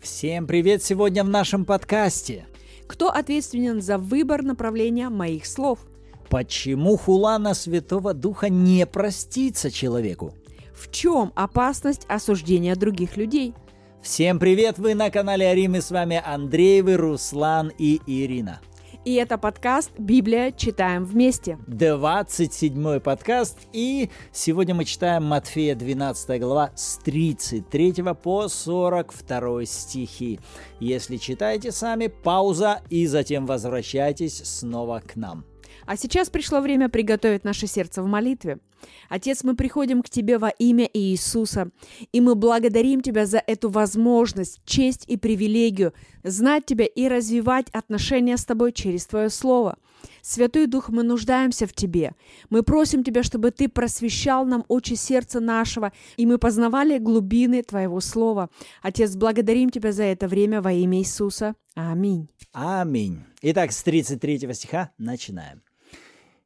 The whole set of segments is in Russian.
Всем привет сегодня в нашем подкасте. Кто ответственен за выбор направления моих слов? Почему хула на Святого Духа не простится человеку? В чем опасность осуждения других людей? Всем привет, вы на канале Арим, и с вами Андреевы, Руслан и Ирина. И это подкаст «Библия. Читаем вместе». 27 подкаст, и сегодня мы читаем Матфея 12 глава с 33 по 42 стихи. Если читаете сами, пауза, и затем возвращайтесь снова к нам. А сейчас пришло время приготовить наше сердце в молитве. Отец, мы приходим к Тебе во имя Иисуса, и мы благодарим Тебя за эту возможность, честь и привилегию знать Тебя и развивать отношения с Тобой через Твое Слово. Святой Дух, мы нуждаемся в Тебе. Мы просим Тебя, чтобы Ты просвещал нам очи сердца нашего, и мы познавали глубины Твоего Слова. Отец, благодарим Тебя за это время во имя Иисуса. Аминь. Аминь. Итак, с 33 стиха начинаем.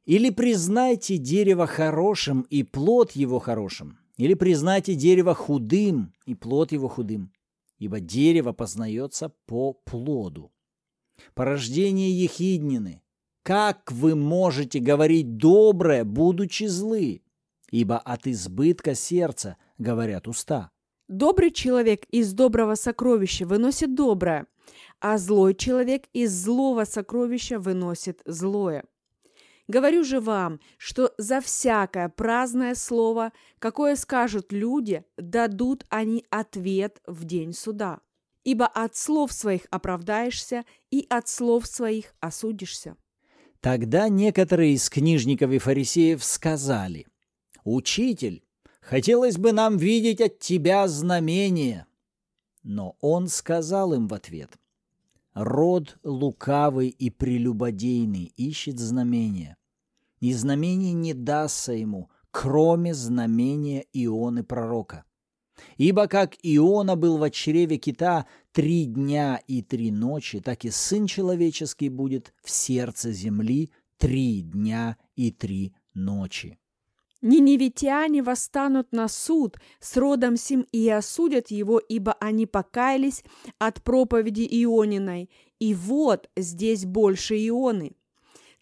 Или признайте дерево хорошим и плод его хорошим, или признайте дерево худым и плод его худым, ибо дерево познается по плоду. Порождение ехиднины. Как вы можете говорить доброе, будучи злы? Ибо от избытка сердца говорят уста. Добрый человек из доброго сокровища выносит доброе, а злой человек из злого сокровища выносит злое. Говорю же вам, что за всякое праздное слово, какое скажут люди, дадут они ответ в день суда. Ибо от слов своих оправдаешься, и от слов своих осудишься. Тогда некоторые из книжников и фарисеев сказали, «Учитель, хотелось бы нам видеть от тебя знамение». Но он сказал им в ответ, «Род лукавый и прелюбодейный ищет знамения, и знамение не дастся ему, кроме знамения Ионы пророка. Ибо как Иона был в чреве кита три дня и три ночи, так и Сын Человеческий будет в сердце земли три дня и три ночи. Ниневитяне восстанут на суд с родом сим и осудят его, ибо они покаялись от проповеди Иониной. И вот здесь больше Ионы.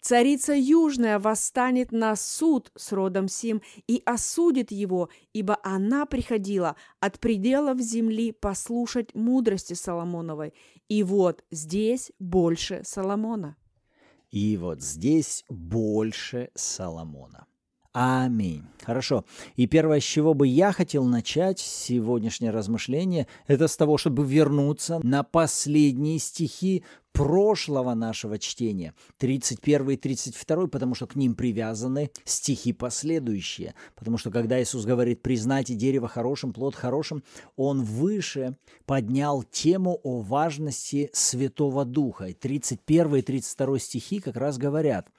Царица Южная восстанет на суд с родом сим и осудит его, ибо она приходила от пределов земли послушать мудрости Соломоновой. И вот здесь больше Соломона. И вот здесь больше Соломона. Аминь. Хорошо. И первое, с чего бы я хотел начать сегодняшнее размышление, это с того, чтобы вернуться на последние стихи прошлого нашего чтения, 31 и 32, потому что к ним привязаны стихи последующие. Потому что когда Иисус говорит «признайте дерево хорошим, плод хорошим», Он выше поднял тему о важности Святого Духа. И 31 и 32 стихи как раз говорят –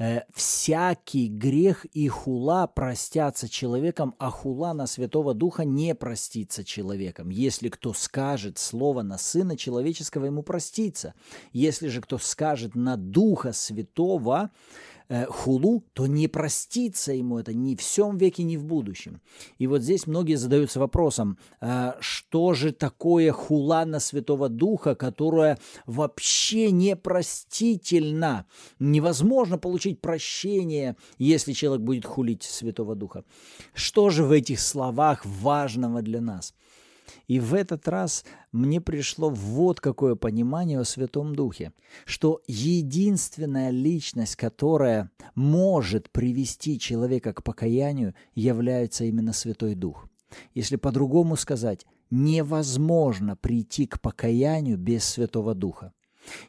Э, всякий грех и хула простятся человеком, а хула на Святого Духа не простится человеком. Если кто скажет слово на Сына Человеческого, ему простится. Если же кто скажет на Духа Святого, Э, хулу, то не простится ему это ни в всем веке, ни в будущем. И вот здесь многие задаются вопросом, э, что же такое хула на Святого Духа, которая вообще непростительна? Невозможно получить прощение, если человек будет хулить Святого Духа. Что же в этих словах важного для нас? И в этот раз мне пришло вот какое понимание о Святом Духе, что единственная личность, которая может привести человека к покаянию, является именно Святой Дух. Если по-другому сказать, невозможно прийти к покаянию без Святого Духа.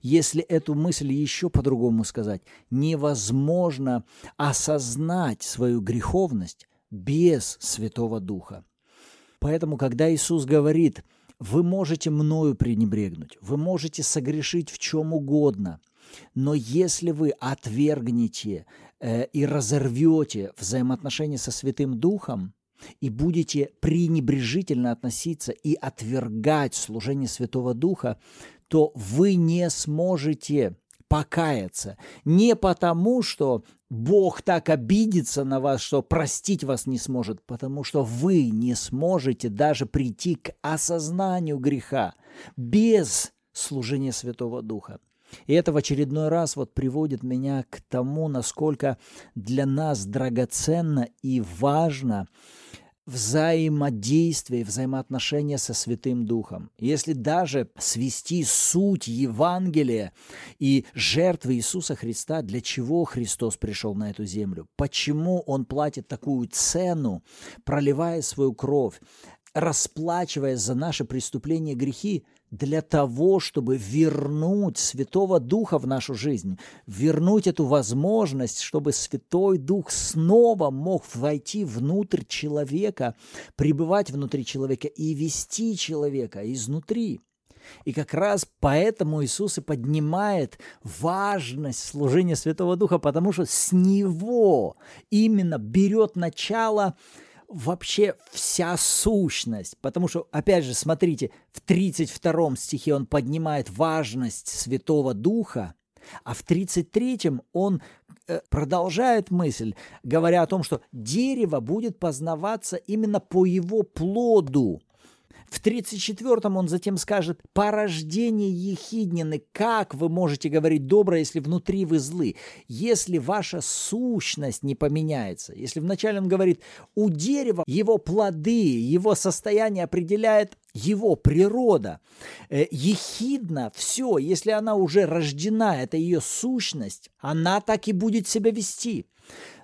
Если эту мысль еще по-другому сказать, невозможно осознать свою греховность без Святого Духа. Поэтому, когда Иисус говорит, вы можете мною пренебрегнуть, вы можете согрешить в чем угодно, но если вы отвергнете э, и разорвете взаимоотношения со Святым Духом, и будете пренебрежительно относиться и отвергать служение Святого Духа, то вы не сможете покаяться. Не потому, что Бог так обидится на вас, что простить вас не сможет, потому что вы не сможете даже прийти к осознанию греха без служения Святого Духа. И это в очередной раз вот приводит меня к тому, насколько для нас драгоценно и важно взаимодействие, взаимоотношения со Святым Духом. Если даже свести суть Евангелия и жертвы Иисуса Христа, для чего Христос пришел на эту землю, почему Он платит такую цену, проливая свою кровь, расплачиваясь за наши преступления и грехи, для того, чтобы вернуть Святого Духа в нашу жизнь, вернуть эту возможность, чтобы Святой Дух снова мог войти внутрь человека, пребывать внутри человека и вести человека изнутри. И как раз поэтому Иисус и поднимает важность служения Святого Духа, потому что с Него именно берет начало – вообще вся сущность. Потому что, опять же, смотрите, в 32 стихе он поднимает важность Святого Духа, а в 33-м он э, продолжает мысль, говоря о том, что дерево будет познаваться именно по его плоду. В 34-м он затем скажет «порождение ехиднины, как вы можете говорить доброе, если внутри вы злы? Если ваша сущность не поменяется». Если вначале он говорит «у дерева его плоды, его состояние определяет его природа. Э, ехидна все, если она уже рождена, это ее сущность, она так и будет себя вести.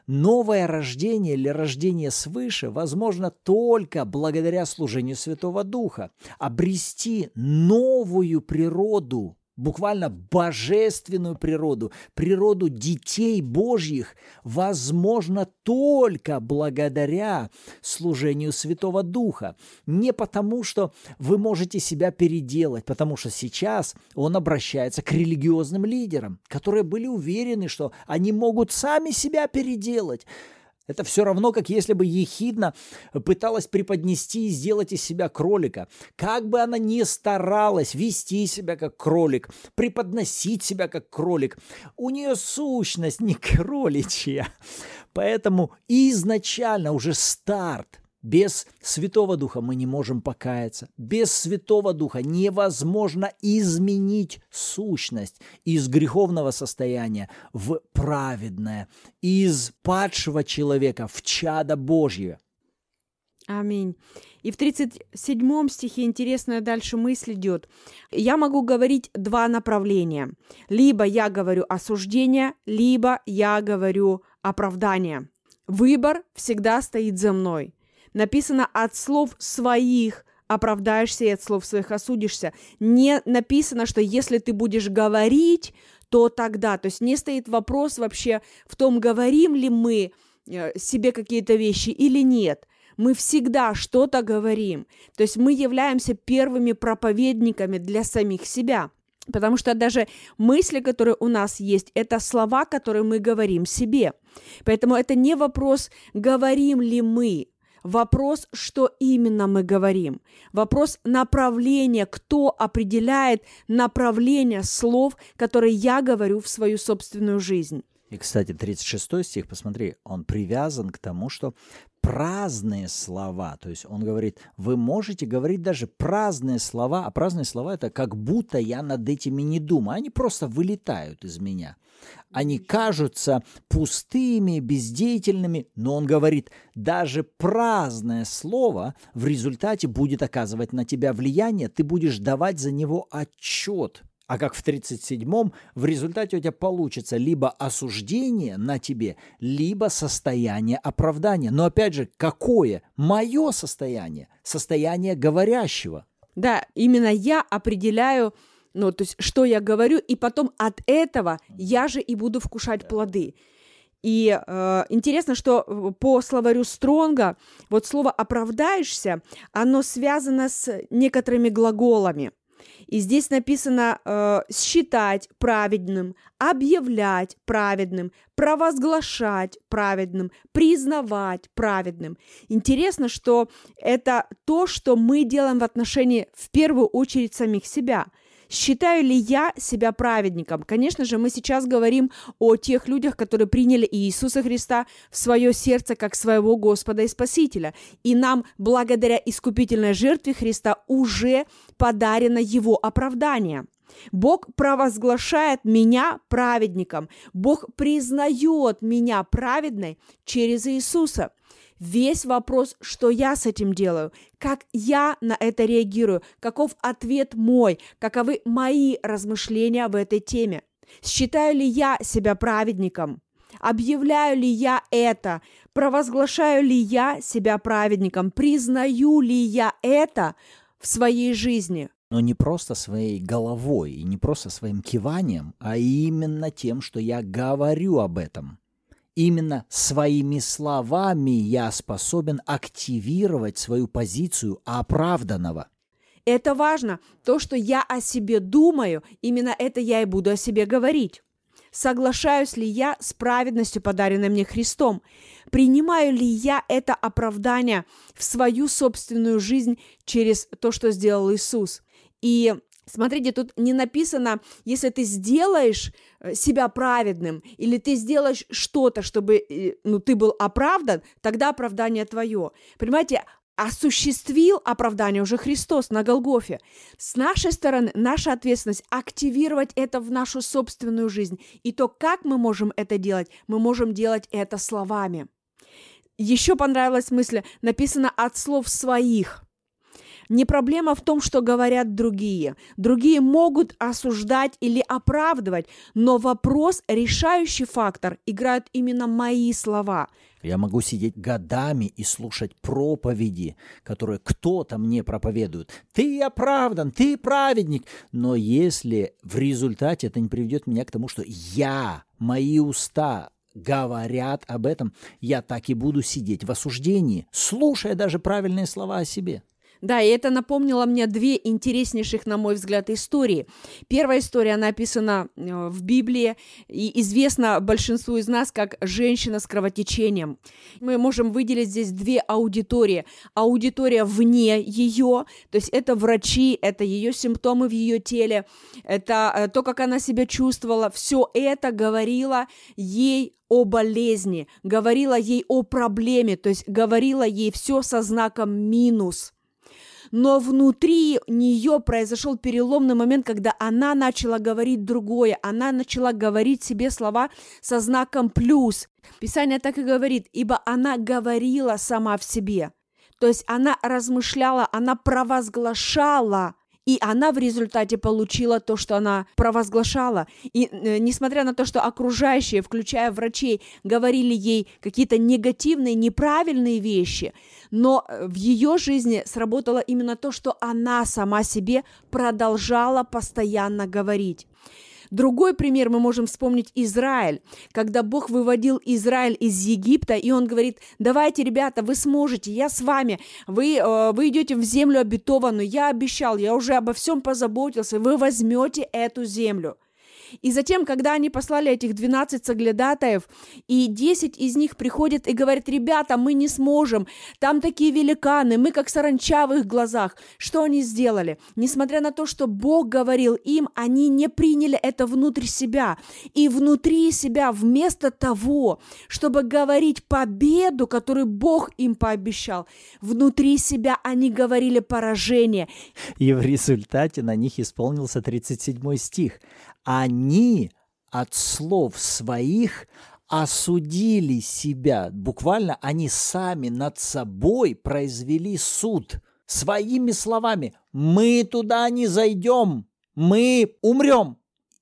Новое рождение или рождение свыше возможно только благодаря служению Святого Духа. Обрести новую природу буквально божественную природу, природу детей Божьих, возможно только благодаря служению Святого Духа. Не потому, что вы можете себя переделать, потому что сейчас он обращается к религиозным лидерам, которые были уверены, что они могут сами себя переделать. Это все равно, как если бы ехидна пыталась преподнести и сделать из себя кролика. Как бы она ни старалась вести себя как кролик, преподносить себя как кролик, у нее сущность не кроличья. Поэтому изначально уже старт – без Святого Духа мы не можем покаяться. Без Святого Духа невозможно изменить сущность из греховного состояния в праведное, из падшего человека в чадо Божье. Аминь. И в 37 стихе интересная дальше мысль идет. Я могу говорить два направления. Либо я говорю осуждение, либо я говорю оправдание. Выбор всегда стоит за мной написано от слов своих оправдаешься и от слов своих осудишься. Не написано, что если ты будешь говорить, то тогда. То есть не стоит вопрос вообще в том, говорим ли мы э, себе какие-то вещи или нет. Мы всегда что-то говорим. То есть мы являемся первыми проповедниками для самих себя. Потому что даже мысли, которые у нас есть, это слова, которые мы говорим себе. Поэтому это не вопрос, говорим ли мы, Вопрос, что именно мы говорим. Вопрос направления, кто определяет направление слов, которые я говорю в свою собственную жизнь. И, кстати, 36 стих, посмотри, он привязан к тому, что праздные слова, то есть он говорит, вы можете говорить даже праздные слова, а праздные слова это как будто я над этими не думаю, они просто вылетают из меня. Они кажутся пустыми, бездеятельными, но он говорит, даже праздное слово в результате будет оказывать на тебя влияние, ты будешь давать за него отчет – а как в 37-м, в результате у тебя получится либо осуждение на тебе, либо состояние оправдания. Но опять же, какое? Мое состояние, состояние говорящего. Да, именно я определяю, ну, то есть, что я говорю, и потом от этого я же и буду вкушать плоды. И э, интересно, что по словарю Стронга вот слово «оправдаешься», оно связано с некоторыми глаголами – и здесь написано э, считать праведным, объявлять праведным, провозглашать праведным, признавать праведным. Интересно, что это то, что мы делаем в отношении, в первую очередь, самих себя. Считаю ли я себя праведником? Конечно же, мы сейчас говорим о тех людях, которые приняли Иисуса Христа в свое сердце как своего Господа и Спасителя. И нам, благодаря искупительной жертве Христа, уже подарено Его оправдание. Бог провозглашает меня праведником. Бог признает меня праведной через Иисуса. Весь вопрос, что я с этим делаю, как я на это реагирую, каков ответ мой, каковы мои размышления в этой теме. Считаю ли я себя праведником? Объявляю ли я это? Провозглашаю ли я себя праведником? Признаю ли я это в своей жизни? но не просто своей головой и не просто своим киванием, а именно тем, что я говорю об этом. Именно своими словами я способен активировать свою позицию оправданного. Это важно. То, что я о себе думаю, именно это я и буду о себе говорить. Соглашаюсь ли я с праведностью, подаренной мне Христом? Принимаю ли я это оправдание в свою собственную жизнь через то, что сделал Иисус? И Смотрите, тут не написано, если ты сделаешь э, себя праведным, или ты сделаешь что-то, чтобы э, ну, ты был оправдан, тогда оправдание твое. Понимаете, осуществил оправдание уже Христос на Голгофе. С нашей стороны наша ответственность активировать это в нашу собственную жизнь. И то, как мы можем это делать, мы можем делать это словами. Еще понравилась мысль, написано от слов своих. Не проблема в том, что говорят другие. Другие могут осуждать или оправдывать, но вопрос, решающий фактор, играют именно мои слова. Я могу сидеть годами и слушать проповеди, которые кто-то мне проповедует. Ты оправдан, ты праведник. Но если в результате это не приведет меня к тому, что я, мои уста говорят об этом, я так и буду сидеть в осуждении, слушая даже правильные слова о себе. Да, и это напомнило мне две интереснейших, на мой взгляд, истории. Первая история написана э, в Библии и известна большинству из нас как «женщина с кровотечением». Мы можем выделить здесь две аудитории. Аудитория вне ее, то есть это врачи, это ее симптомы в ее теле, это э, то, как она себя чувствовала. Все это говорило ей о болезни, говорила ей о проблеме, то есть говорила ей все со знаком минус но внутри нее произошел переломный момент, когда она начала говорить другое, она начала говорить себе слова со знаком плюс. Писание так и говорит, ибо она говорила сама в себе. То есть она размышляла, она провозглашала и она в результате получила то, что она провозглашала. И э, несмотря на то, что окружающие, включая врачей, говорили ей какие-то негативные, неправильные вещи, но э, в ее жизни сработало именно то, что она сама себе продолжала постоянно говорить. Другой пример мы можем вспомнить Израиль, когда Бог выводил Израиль из Египта, и он говорит, давайте, ребята, вы сможете, я с вами, вы, э, вы идете в землю обетованную, я обещал, я уже обо всем позаботился, вы возьмете эту землю. И затем, когда они послали этих 12 соглядатаев, и 10 из них приходят и говорят, ребята, мы не сможем, там такие великаны, мы как саранча в их глазах. Что они сделали? Несмотря на то, что Бог говорил им, они не приняли это внутрь себя. И внутри себя, вместо того, чтобы говорить победу, которую Бог им пообещал, внутри себя они говорили поражение. И в результате на них исполнился 37 стих они от слов своих осудили себя. Буквально они сами над собой произвели суд своими словами. Мы туда не зайдем, мы умрем.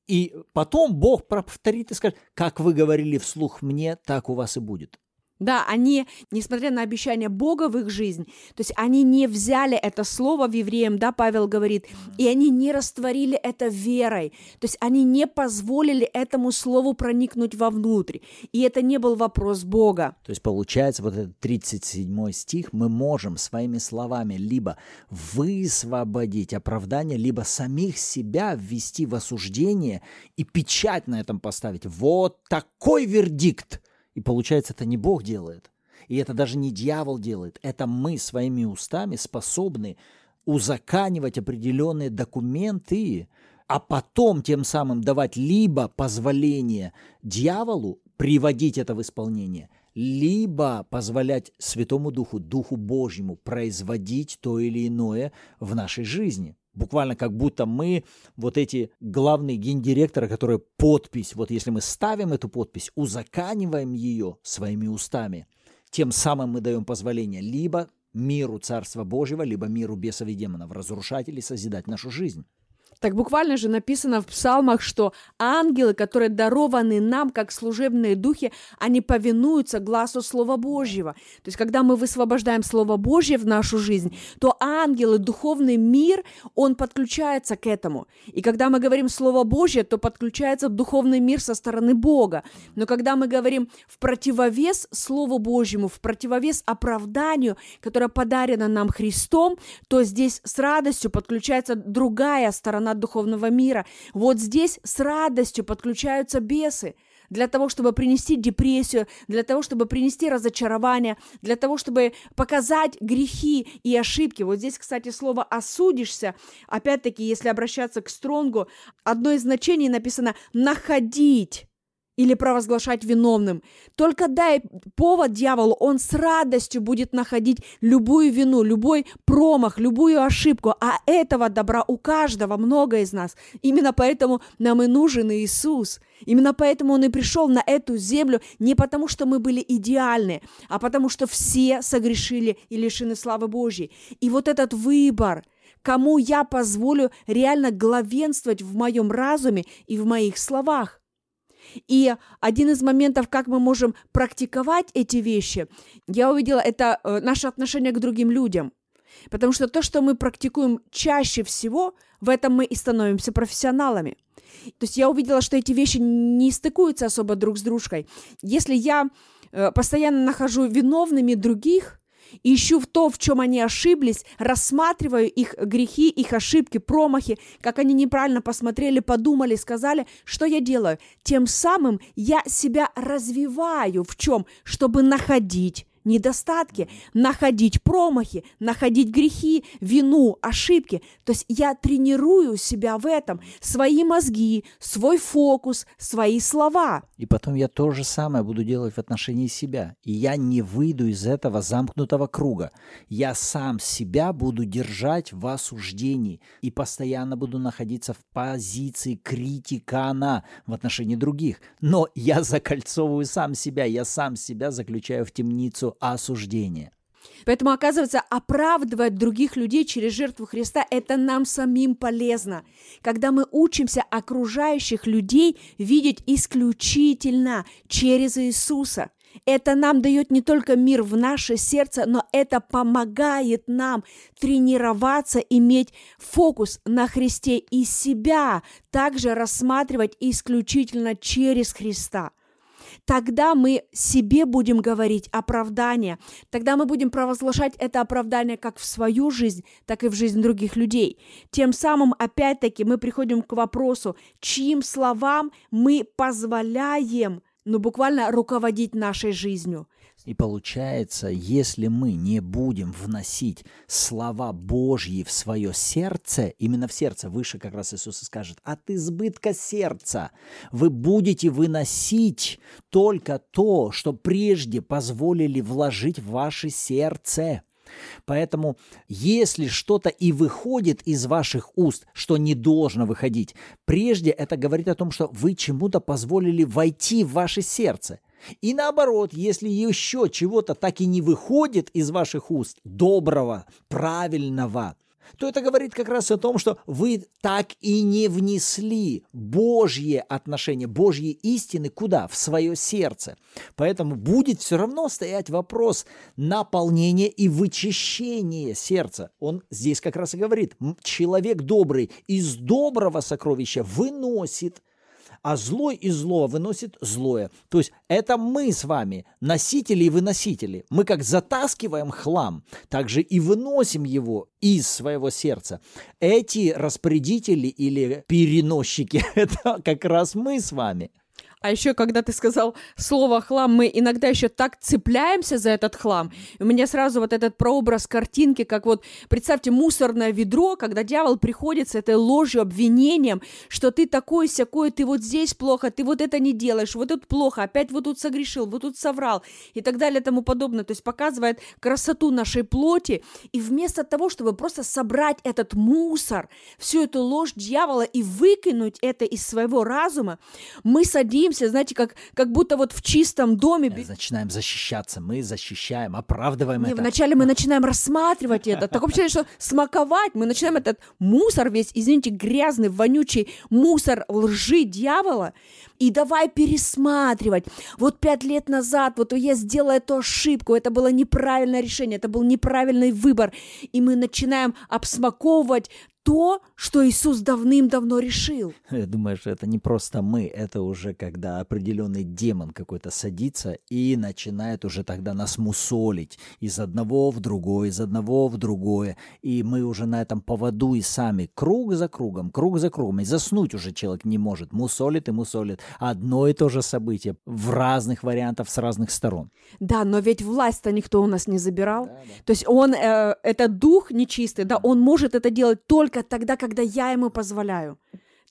И потом Бог повторит и скажет, как вы говорили вслух мне, так у вас и будет. Да, они, несмотря на обещание Бога в их жизнь, то есть они не взяли это слово в евреям, да, Павел говорит, и они не растворили это верой, то есть они не позволили этому слову проникнуть вовнутрь, и это не был вопрос Бога. То есть получается вот этот 37 стих, мы можем своими словами либо высвободить оправдание, либо самих себя ввести в осуждение и печать на этом поставить. Вот такой вердикт – и получается, это не Бог делает. И это даже не дьявол делает. Это мы своими устами способны узаканивать определенные документы, а потом тем самым давать либо позволение дьяволу приводить это в исполнение, либо позволять Святому Духу, Духу Божьему производить то или иное в нашей жизни. Буквально как будто мы, вот эти главные гендиректоры, которые подпись, вот если мы ставим эту подпись, узаканиваем ее своими устами, тем самым мы даем позволение либо миру Царства Божьего, либо миру бесов и демонов разрушать или созидать нашу жизнь. Так буквально же написано в псалмах, что ангелы, которые дарованы нам как служебные духи, они повинуются глазу Слова Божьего. То есть, когда мы высвобождаем Слово Божье в нашу жизнь, то ангелы, духовный мир, он подключается к этому. И когда мы говорим Слово Божье, то подключается духовный мир со стороны Бога. Но когда мы говорим в противовес Слову Божьему, в противовес оправданию, которое подарено нам Христом, то здесь с радостью подключается другая сторона от духовного мира. Вот здесь с радостью подключаются бесы для того, чтобы принести депрессию, для того, чтобы принести разочарование, для того, чтобы показать грехи и ошибки. Вот здесь, кстати, слово «осудишься», опять-таки, если обращаться к Стронгу, одно из значений написано «находить» или провозглашать виновным. Только дай повод дьяволу, он с радостью будет находить любую вину, любой промах, любую ошибку, а этого добра у каждого, много из нас. Именно поэтому нам и нужен Иисус. Именно поэтому Он и пришел на эту землю не потому, что мы были идеальны, а потому что все согрешили и лишены славы Божьей. И вот этот выбор, кому я позволю реально главенствовать в моем разуме и в моих словах. И один из моментов, как мы можем практиковать эти вещи, я увидела, это э, наше отношение к другим людям. Потому что то, что мы практикуем чаще всего, в этом мы и становимся профессионалами. То есть я увидела, что эти вещи не стыкуются особо друг с дружкой. Если я э, постоянно нахожу виновными других, ищу в то, в чем они ошиблись, рассматриваю их грехи, их ошибки, промахи, как они неправильно посмотрели, подумали, сказали, что я делаю. Тем самым я себя развиваю в чем? Чтобы находить недостатки, находить промахи, находить грехи, вину, ошибки. То есть я тренирую себя в этом, свои мозги, свой фокус, свои слова. И потом я то же самое буду делать в отношении себя. И я не выйду из этого замкнутого круга. Я сам себя буду держать в осуждении и постоянно буду находиться в позиции критикана в отношении других. Но я закольцовываю сам себя, я сам себя заключаю в темницу осуждения. Поэтому, оказывается, оправдывать других людей через жертву Христа – это нам самим полезно. Когда мы учимся окружающих людей видеть исключительно через Иисуса. Это нам дает не только мир в наше сердце, но это помогает нам тренироваться, иметь фокус на Христе и себя также рассматривать исключительно через Христа – тогда мы себе будем говорить оправдание, тогда мы будем провозглашать это оправдание как в свою жизнь, так и в жизнь других людей. Тем самым, опять-таки, мы приходим к вопросу, чьим словам мы позволяем, ну, буквально руководить нашей жизнью. И получается, если мы не будем вносить слова Божьи в свое сердце, именно в сердце, выше как раз Иисус скажет, от избытка сердца вы будете выносить только то, что прежде позволили вложить в ваше сердце. Поэтому, если что-то и выходит из ваших уст, что не должно выходить, прежде это говорит о том, что вы чему-то позволили войти в ваше сердце – и наоборот, если еще чего-то так и не выходит из ваших уст, доброго, правильного, то это говорит как раз о том, что вы так и не внесли Божье отношение, Божьи истины куда? В свое сердце. Поэтому будет все равно стоять вопрос наполнения и вычищения сердца. Он здесь как раз и говорит, человек добрый из доброго сокровища выносит а злой из злого выносит злое. То есть это мы с вами, носители и выносители. Мы как затаскиваем хлам, так же и выносим его из своего сердца. Эти распорядители или переносчики – это как раз мы с вами – А еще, когда ты сказал слово хлам, мы иногда еще так цепляемся за этот хлам. И у меня сразу вот этот прообраз картинки, как вот, представьте, мусорное ведро, когда дьявол приходит с этой ложью, обвинением, что ты такой сякой, ты вот здесь плохо, ты вот это не делаешь, вот тут плохо, опять вот тут согрешил, вот тут соврал и так далее и тому подобное. То есть показывает красоту нашей плоти. И вместо того, чтобы просто собрать этот мусор, всю эту ложь дьявола и выкинуть это из своего разума, мы садимся садимся, знаете, как, как будто вот в чистом доме. Мы начинаем защищаться, мы защищаем, оправдываем Не, это. Вначале мы начинаем рассматривать это. Такое впечатление, что смаковать. Мы начинаем этот мусор весь, извините, грязный, вонючий мусор лжи дьявола. И давай пересматривать. Вот пять лет назад, вот я сделала эту ошибку, это было неправильное решение, это был неправильный выбор. И мы начинаем обсмаковывать то, что Иисус давным-давно решил. Я думаю, что это не просто мы, это уже когда определенный демон какой-то садится и начинает уже тогда нас мусолить из одного в другое, из одного в другое. И мы уже на этом поводу и сами круг за кругом, круг за кругом. И заснуть уже человек не может. Мусолит и мусолит. Одно и то же событие в разных вариантах, с разных сторон. Да, но ведь власть-то никто у нас не забирал. Да, да. То есть он, э, это дух нечистый, да, он может это делать только только тогда, когда я ему позволяю.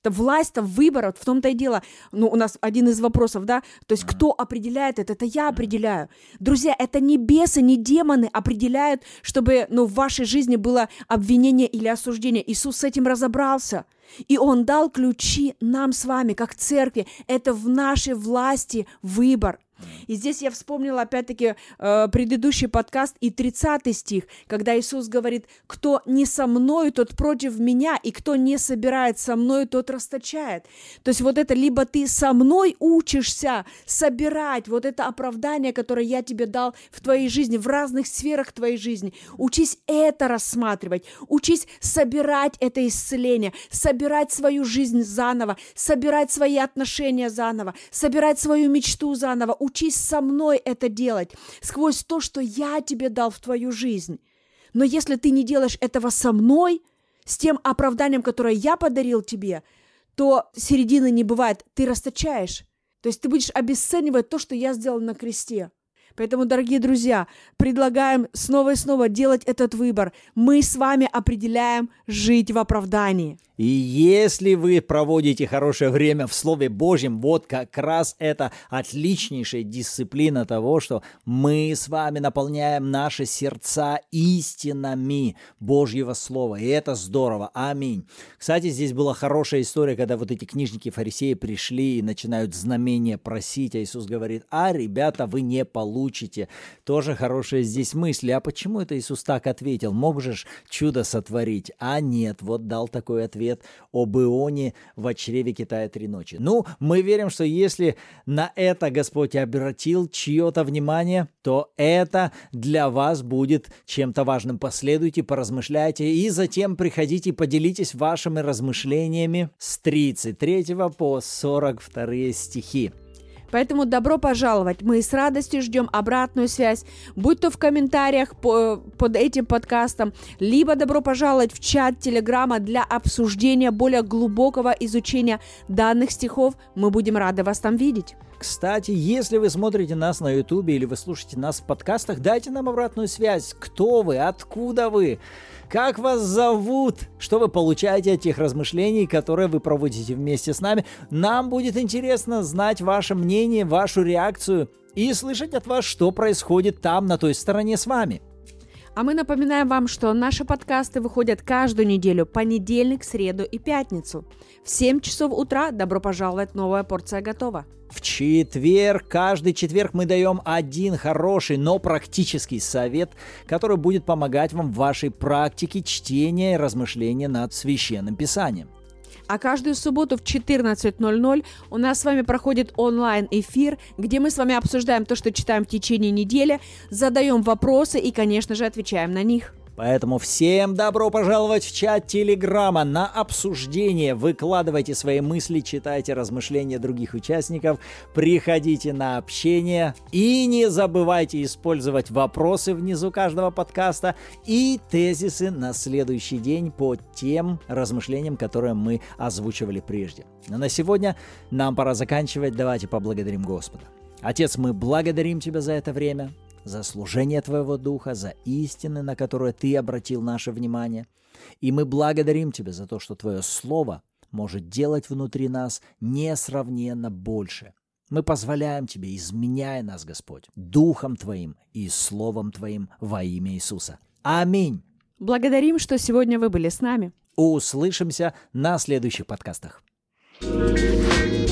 Это власть, там выбор, в том-то и дело. Ну, у нас один из вопросов, да, то есть кто определяет это? Это я определяю. Друзья, это не бесы, не демоны определяют, чтобы, ну, в вашей жизни было обвинение или осуждение. Иисус с этим разобрался. И Он дал ключи нам с вами, как церкви. Это в нашей власти выбор. И здесь я вспомнила опять-таки э, предыдущий подкаст и 30 стих, когда Иисус говорит, кто не со мной, тот против меня, и кто не собирает со мной, тот расточает. То есть вот это либо ты со мной учишься собирать вот это оправдание, которое я тебе дал в твоей жизни, в разных сферах твоей жизни. Учись это рассматривать, учись собирать это исцеление, собирать свою жизнь заново, собирать свои отношения заново, собирать свою мечту заново, учись со мной это делать, сквозь то, что я тебе дал в твою жизнь. Но если ты не делаешь этого со мной, с тем оправданием, которое я подарил тебе, то середины не бывает, ты расточаешь. То есть ты будешь обесценивать то, что я сделал на кресте. Поэтому, дорогие друзья, предлагаем снова и снова делать этот выбор. Мы с вами определяем жить в оправдании. И если вы проводите хорошее время в Слове Божьем, вот как раз это отличнейшая дисциплина того, что мы с вами наполняем наши сердца истинами Божьего Слова. И это здорово. Аминь. Кстати, здесь была хорошая история, когда вот эти книжники-фарисеи пришли и начинают знамения просить, а Иисус говорит, а, ребята, вы не получите. Тоже хорошая здесь мысль. А почему это Иисус так ответил? Мог же чудо сотворить? А нет, вот дал такой ответ об Ионе в чреве Китая три ночи. Ну, мы верим, что если на это Господь обратил чье-то внимание, то это для вас будет чем-то важным. Последуйте, поразмышляйте и затем приходите и поделитесь вашими размышлениями с 33 по 42 стихи. Поэтому добро пожаловать. Мы с радостью ждем обратную связь, будь то в комментариях по, под этим подкастом, либо добро пожаловать в чат Телеграма для обсуждения более глубокого изучения данных стихов. Мы будем рады вас там видеть. Кстати, если вы смотрите нас на YouTube или вы слушаете нас в подкастах, дайте нам обратную связь. Кто вы? Откуда вы? Как вас зовут? Что вы получаете от тех размышлений, которые вы проводите вместе с нами? Нам будет интересно знать ваше мнение, вашу реакцию и слышать от вас, что происходит там, на той стороне с вами. А мы напоминаем вам, что наши подкасты выходят каждую неделю, понедельник, среду и пятницу. В 7 часов утра добро пожаловать, новая порция готова. В четверг, каждый четверг мы даем один хороший, но практический совет, который будет помогать вам в вашей практике чтения и размышления над священным писанием. А каждую субботу в 14.00 у нас с вами проходит онлайн-эфир, где мы с вами обсуждаем то, что читаем в течение недели, задаем вопросы и, конечно же, отвечаем на них. Поэтому всем добро пожаловать в чат Телеграма на обсуждение. Выкладывайте свои мысли, читайте размышления других участников, приходите на общение и не забывайте использовать вопросы внизу каждого подкаста и тезисы на следующий день по тем размышлениям, которые мы озвучивали прежде. Но на сегодня нам пора заканчивать. Давайте поблагодарим Господа. Отец, мы благодарим Тебя за это время за служение Твоего Духа, за истины, на которые Ты обратил наше внимание. И мы благодарим Тебя за то, что Твое Слово может делать внутри нас несравненно больше. Мы позволяем Тебе, изменяя нас, Господь, Духом Твоим и Словом Твоим во имя Иисуса. Аминь. Благодарим, что сегодня вы были с нами. Услышимся на следующих подкастах. thank you